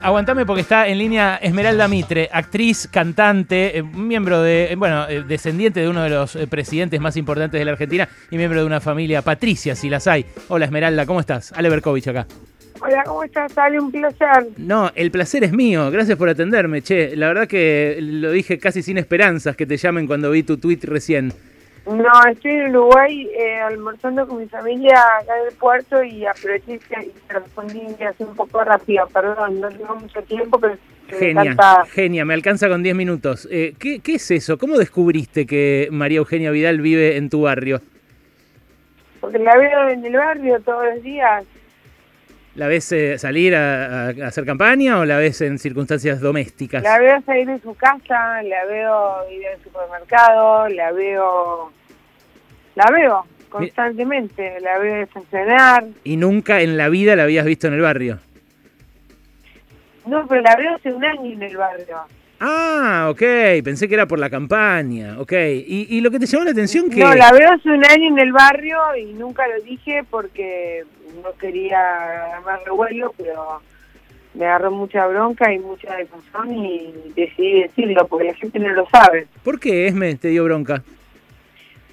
Aguantame porque está en línea Esmeralda Mitre, actriz, cantante, eh, miembro de, eh, bueno, eh, descendiente de uno de los presidentes más importantes de la Argentina y miembro de una familia patricia, si las hay. Hola Esmeralda, ¿cómo estás? Ale Berkovich acá. Hola, ¿cómo estás? Ale, un placer. No, el placer es mío, gracias por atenderme, che. La verdad que lo dije casi sin esperanzas que te llamen cuando vi tu tweet recién. No, estoy en Uruguay eh, almorzando con mi familia acá en el puerto y aproveché y te respondí hace un poco rápido, perdón, no tengo mucho tiempo, pero... Genia, me genia, me alcanza con 10 minutos. Eh, ¿qué, ¿Qué es eso? ¿Cómo descubriste que María Eugenia Vidal vive en tu barrio? Porque la veo en el barrio todos los días, ¿La ves eh, salir a, hacer campaña o la ves en circunstancias domésticas? La veo salir de su casa, la veo ir al supermercado, la veo... La veo constantemente, la veo estacionar. ¿Y nunca en la vida la habías visto en el barrio? No, pero la veo hace un año en el barrio. Ah, ok, pensé que era por la campaña, ok. ¿Y, y lo que te llamó la atención que...? No, la veo hace un año en el barrio y nunca lo dije porque no quería más revuelo, pero me agarró mucha bronca y mucha difusión y decidí decirlo porque la gente no lo sabe. ¿Por qué, Esme, te dio bronca?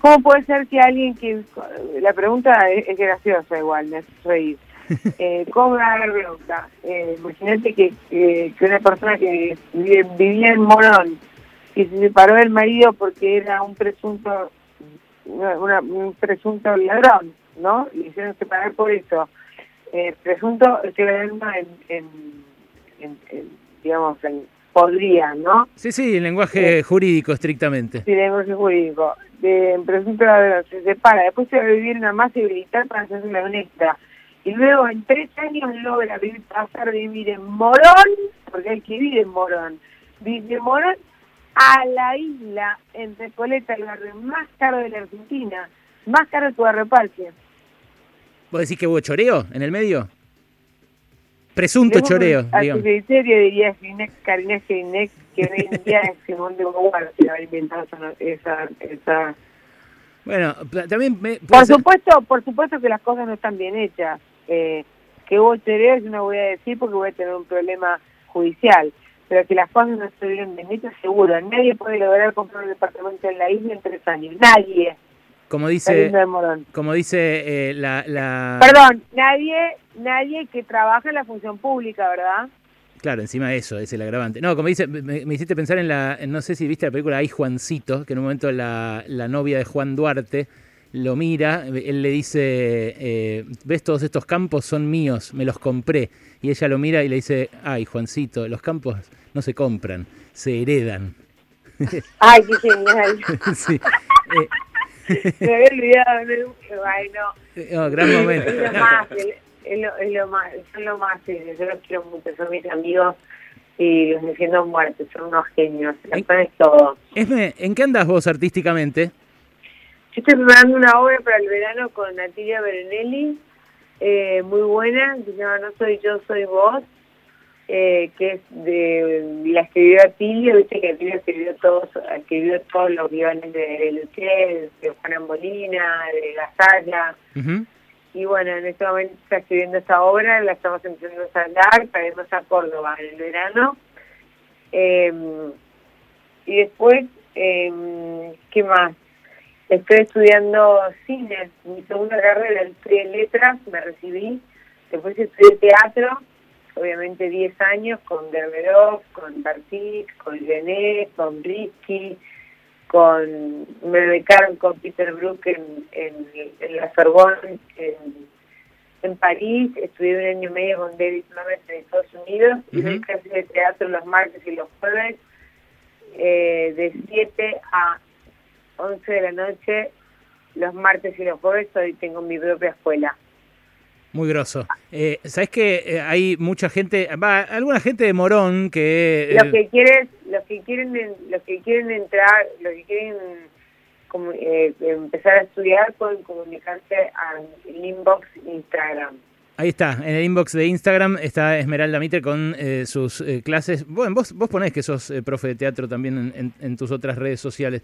¿Cómo puede ser que alguien que... La pregunta es, graciosa igual, me hace reír. Eh, ¿Cómo me da bronca? Eh, imagínate que, que, una persona que vivía en Morón y se separó del marido porque era un presunto un presunto ladrón ¿no? Y hicieron separar por eso. Eh, presunto estoy hablando en, en, digamos, en, podría, ¿no? Sí, sí, en lenguaje jurídico estrictamente. Sí, lenguaje jurídico. De presunto ladrón se separa, después se va a vivir una más militar para hacerse una honesta. Y luego en tres años logra vivir, pasar de vivir en Morón, porque hay que vivir en Morón, vivir de Morón a la isla en Recoleta, el barrio más caro de la Argentina, más caro que tu Parque. ¿Vos decís que hubo choreo en el medio? Presunto choreo, a digamos. criterio diría Karina Ginek que hoy en día es Simón de Beauvoir que haber inventado esa, esa... Bueno, también... por supuesto por supuesto que las cosas no están bien hechas. Eh, que hubo choreo yo no voy a decir porque voy a tener un problema judicial. Pero que las cosas no estuvieron bien hechas, seguro. Nadie puede lograr comprar un departamento en la isla en tres años. Nadie. Como dice, como dice eh, la, la... Perdón, nadie, nadie que trabaja en la función pública, ¿verdad? Claro, encima de eso, es el agravante. No, como dice, me, hiciste pensar en la, no sé si viste la película Ay Juancito, que en un momento la, la novia de Juan Duarte lo mira, él le dice, eh, ves todos estos campos son míos, me los compré. Y ella lo mira y le dice, ay Juancito, los campos no se compran, se heredan. Ay, qué genial. sí. Eh, me había olvidado, ay no. gran momento. Es lo más, es lo, es lo más, son lo más, yo los quiero mucho, son mis amigos y los defiendo muertos, son unos genios, ¿En, es todo. Esme, ¿en qué andas vos artísticamente? Yo estoy preparando una obra para el verano con Natalia Berenelli, eh, muy buena, se llama No soy yo, soy vos, eh, que es de la escribió Atilio, viste que Atilio escribió todos, escribió todos los guiones de Luché, de Juana Molina, de Gasalla. Y bueno, en este momento está escribiendo esta obra, la estamos empezando a para irnos a Córdoba en el verano. Em, y después, eh, ¿qué más? Estoy estudiando cine, mi segunda carrera, estudié letras, me recibí, después estudié teatro obviamente 10 años con Gerberov, con Bartik, con Gené, con Risky, con, me becaron con Peter Brook en, en, la Sorbonne, en, en, París, estudié un año y medio con David Mamet en Estados Unidos, y doy clases de teatro los martes y los jueves, eh, de 7 a 11 de la noche, los martes y los jueves, hoy tengo mi propia escuela. Muy grosso. Eh, ¿Sabes que eh, hay mucha gente, va, alguna gente de Morón que... Eh, los que quieren, los que quieren, los que quieren entrar, los que quieren eh, empezar a estudiar pueden comunicarse al inbox Instagram. Ahí está, en el inbox de Instagram está Esmeralda Mitre con eh, sus eh, clases. Bueno, vos, vos ponés que sos eh, profe de teatro también en, en, tus otras redes sociales.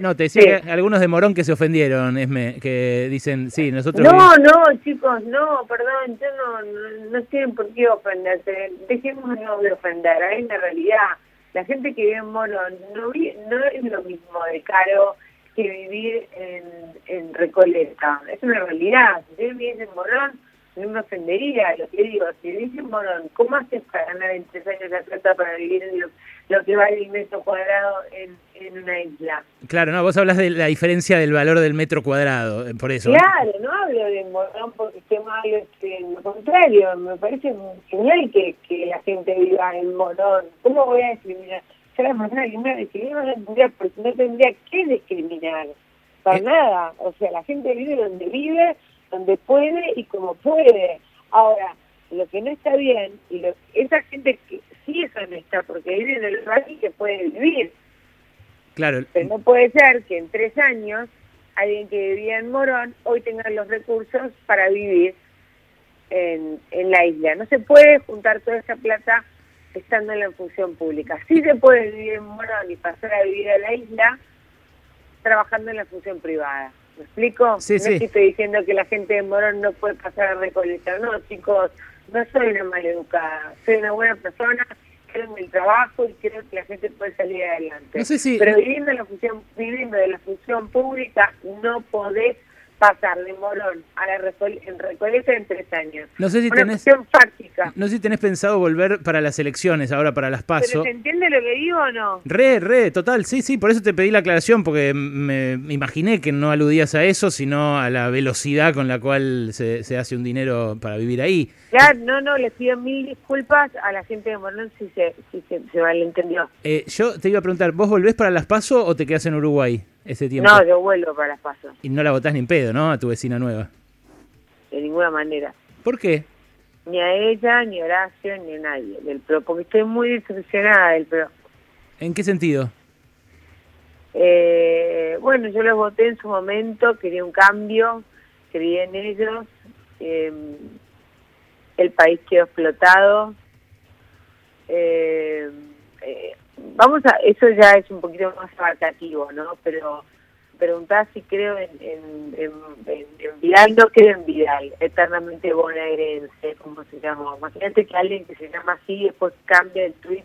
no, te decía que algunos de Morón que se ofendieron, Esme, que dicen, sí, nosotros... No, no, chicos, no, perdón, yo no, no, tienen por qué ofenderse. Dejémonos de ofender, ahí la realidad. La gente que vive en Morón no, no es lo mismo de caro que vivir en, en Recoleta. Es una realidad. Si vivís en Morón no me ofendería, lo que digo, si dicen, Morón, ¿cómo haces para ganar en tres años la plata para vivir en lo, que vale el metro cuadrado en, en, una isla? Claro, no, vos hablas de la diferencia del valor del metro cuadrado, eh, por eso. Claro, no hablo de Morón porque esté mal, este, lo contrario, me parece genial que, que la gente viva en Morón. ¿Cómo voy a discriminar? Yo la manera que me discriminar no tendría, no tendría que discriminar, para eh. nada. O sea, la gente vive donde vive donde puede y como puede. Ahora, lo que no está bien, y lo, esa gente que sí es honesta, porque vive en el país que puede vivir. Claro. Pero no puede ser que en tres años alguien que vivía en Morón hoy tenga los recursos para vivir en, en la isla. No se puede juntar toda esa plata estando en la función pública. Sí se puede vivir en Morón y pasar a vivir a la isla trabajando en la función privada. ¿Me explico? Sí, no estoy diciendo que la gente de Morón no puede pasar a recolectar. No, chicos, no soy una maleducada. Soy una buena persona, creo en el trabajo y creo que la gente puede salir adelante. No sé si... Pero viviendo, la función, viviendo de la función pública no podés pasar de Morón a la en Recoleta en tres años. No sé si Una tenés, fáctica. No sé si tenés pensado volver para las elecciones, ahora para las PASO. ¿Pero se entiende lo que digo o no? Re, re, total, sí, sí, por eso te pedí la aclaración, porque me, imaginé que no aludías a eso, sino a la velocidad con la cual se, se hace un dinero para vivir ahí. Claro, no, no, les pido mil disculpas a la gente de Morón si se, si se, se malentendió. Eh, yo te iba a preguntar, ¿vos volvés para las PASO o te quedás en Uruguay? Ese tiempo. No, yo vuelvo para las pasos. Y no la votás ni en pedo, ¿no? A tu vecina nueva. De ninguna manera. ¿Por qué? Ni a ella, ni a Horacio, ni a nadie del PRO, porque estoy muy decepcionada del PRO. ¿En qué sentido? Eh, bueno, yo los voté en su momento, quería un cambio, creía en ellos, em, el país quedó explotado. Eh, eh, vamos a, eso ya es un poquito más abarcativo, ¿no? Pero preguntar si creo en, en, en, Vidal, no creo en Vidal, eternamente bonaerense, como se llama. Imagínate que alguien que se llama así después cambia el tweet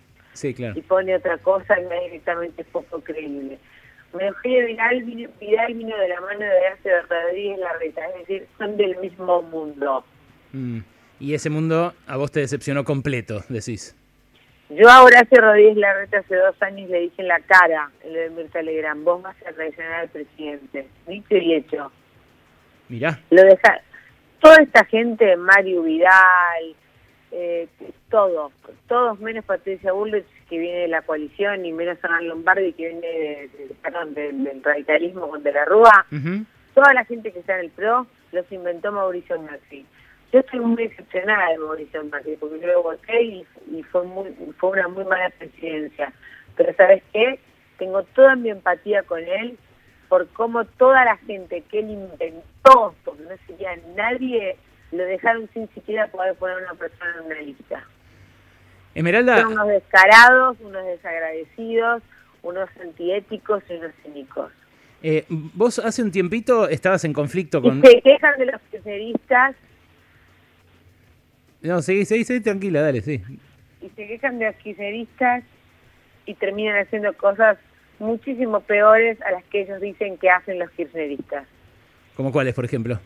y pone otra cosa y no directamente poco creíble. Eugenio Vidal vino, Vidal vino de la mano de Arce Rodríguez Larreta, es decir, son del mismo mundo. Mm. Y ese mundo a vos te decepcionó completo, decís. Yo a Horacio Rodríguez Larreta hace dos años le dije en la cara, en lo de Mirta Legrand, vos vas a traicionar al presidente. Dicho y hecho. Mirá. Lo deja... Toda esta gente, Mario Vidal, eh, todos, todos menos Patricia Bullrich que viene de la coalición y menos Hernán Lombardi que viene de, perdón, del, radicalismo con De la Rúa, toda la gente que está en el PRO los inventó Mauricio Macri. Yo estoy muy decepcionada de Mauricio Macri porque yo lo voté y, fue, muy, fue una muy mala presidencia. Pero ¿sabes qué? Tengo toda mi empatía con él por cómo toda la gente que él inventó, porque no sería nadie, lo dejaron sin siquiera poder poner a una persona en una lista. Esmeralda. Son unos descarados, unos desagradecidos, unos antiéticos y unos cínicos. Eh, vos hace un tiempito estabas en conflicto con... Y se quejan de los kirchneristas no, seguí, seguí, seguí, tranquila, dale, sí. Y se quejan de los y terminan haciendo cosas muchísimo peores a las que ellos dicen que hacen los kirchneristas. ¿Como cuáles, por ejemplo?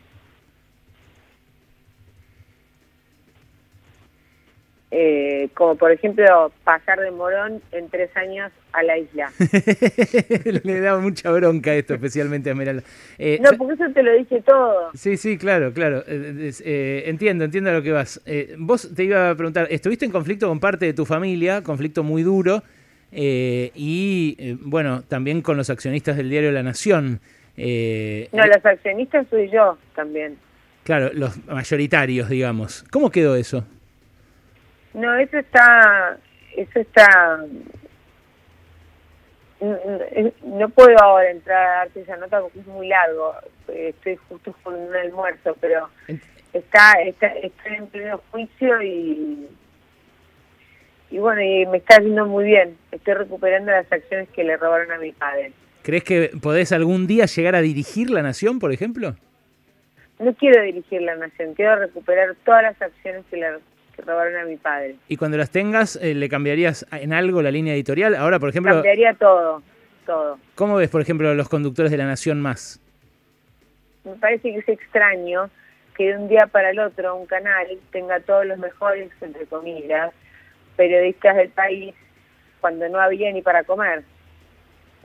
Eh, como por ejemplo pasar de Morón en tres años a la isla. Le da mucha bronca esto, especialmente a Esmeralda. Eh, no, porque eso te lo dice todo. Sí, sí, claro, claro. Eh, entiendo, entiendo a lo que vas. vos te iba a preguntar, estuviste en conflicto con parte de tu familia, conflicto muy duro, y bueno, también con los accionistas del diario La Nación. no, los accionistas soy yo también. Claro, los mayoritarios, digamos. ¿Cómo quedó eso? No, eso está, eso está, no puedo ahora entrar a darte esa nota porque es muy largo, estoy justo con un almuerzo, pero está, está, estoy en pleno juicio y, y bueno, y me está yendo muy bien. Estoy recuperando las acciones que le robaron a mi padre. ¿Crees que podés algún día llegar a dirigir la nación, por ejemplo? No quiero dirigir la nación, quiero recuperar todas las acciones que le que robaron a mi padre. Y cuando las tengas, eh, ¿le cambiarías en algo la línea editorial? Ahora, por ejemplo... Cambiaría todo, todo. ¿Cómo ves, por ejemplo, los conductores de La Nación Más? Me parece que es extraño que de un día para el otro un canal tenga todos los mejores, entre comillas, periodistas del país cuando no había ni para comer.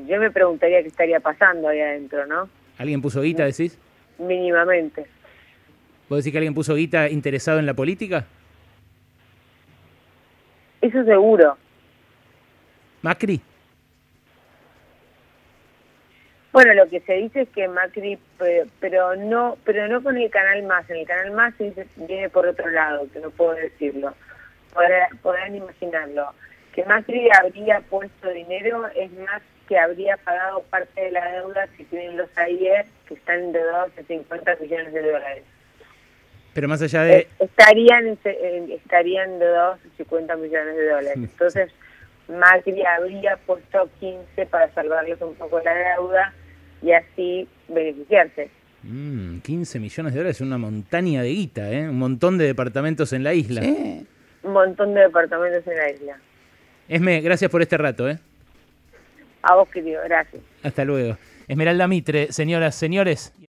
Yo me preguntaría qué estaría pasando ahí adentro, ¿no? ¿Alguien puso guita, decís? Mínimamente. ¿Vos decís que alguien puso guita interesado en la política? Eso seguro. ¿Macri? Bueno, lo que se dice es que Macri, pero, no pero no con el Canal Más. En el Canal Más viene por otro lado, que no puedo decirlo. Podrán, imaginarlo. Que Macri habría puesto dinero es más que habría pagado parte de la deuda que tienen los AIE, que están de a 50 millones de dólares. Pero más allá de... Eh, estarían, estarían de 50 millones de dólares. Entonces, Macri habría puesto 15 para salvarles un poco la deuda y así beneficiarse. 15 mm, millones de dólares es una montaña de guita, ¿eh? Un montón de departamentos en la isla. Sí. Un montón de departamentos en la isla. Esme, gracias por este rato, ¿eh? A vos, querido, gracias. Hasta luego. Esmeralda Mitre, señoras, señores.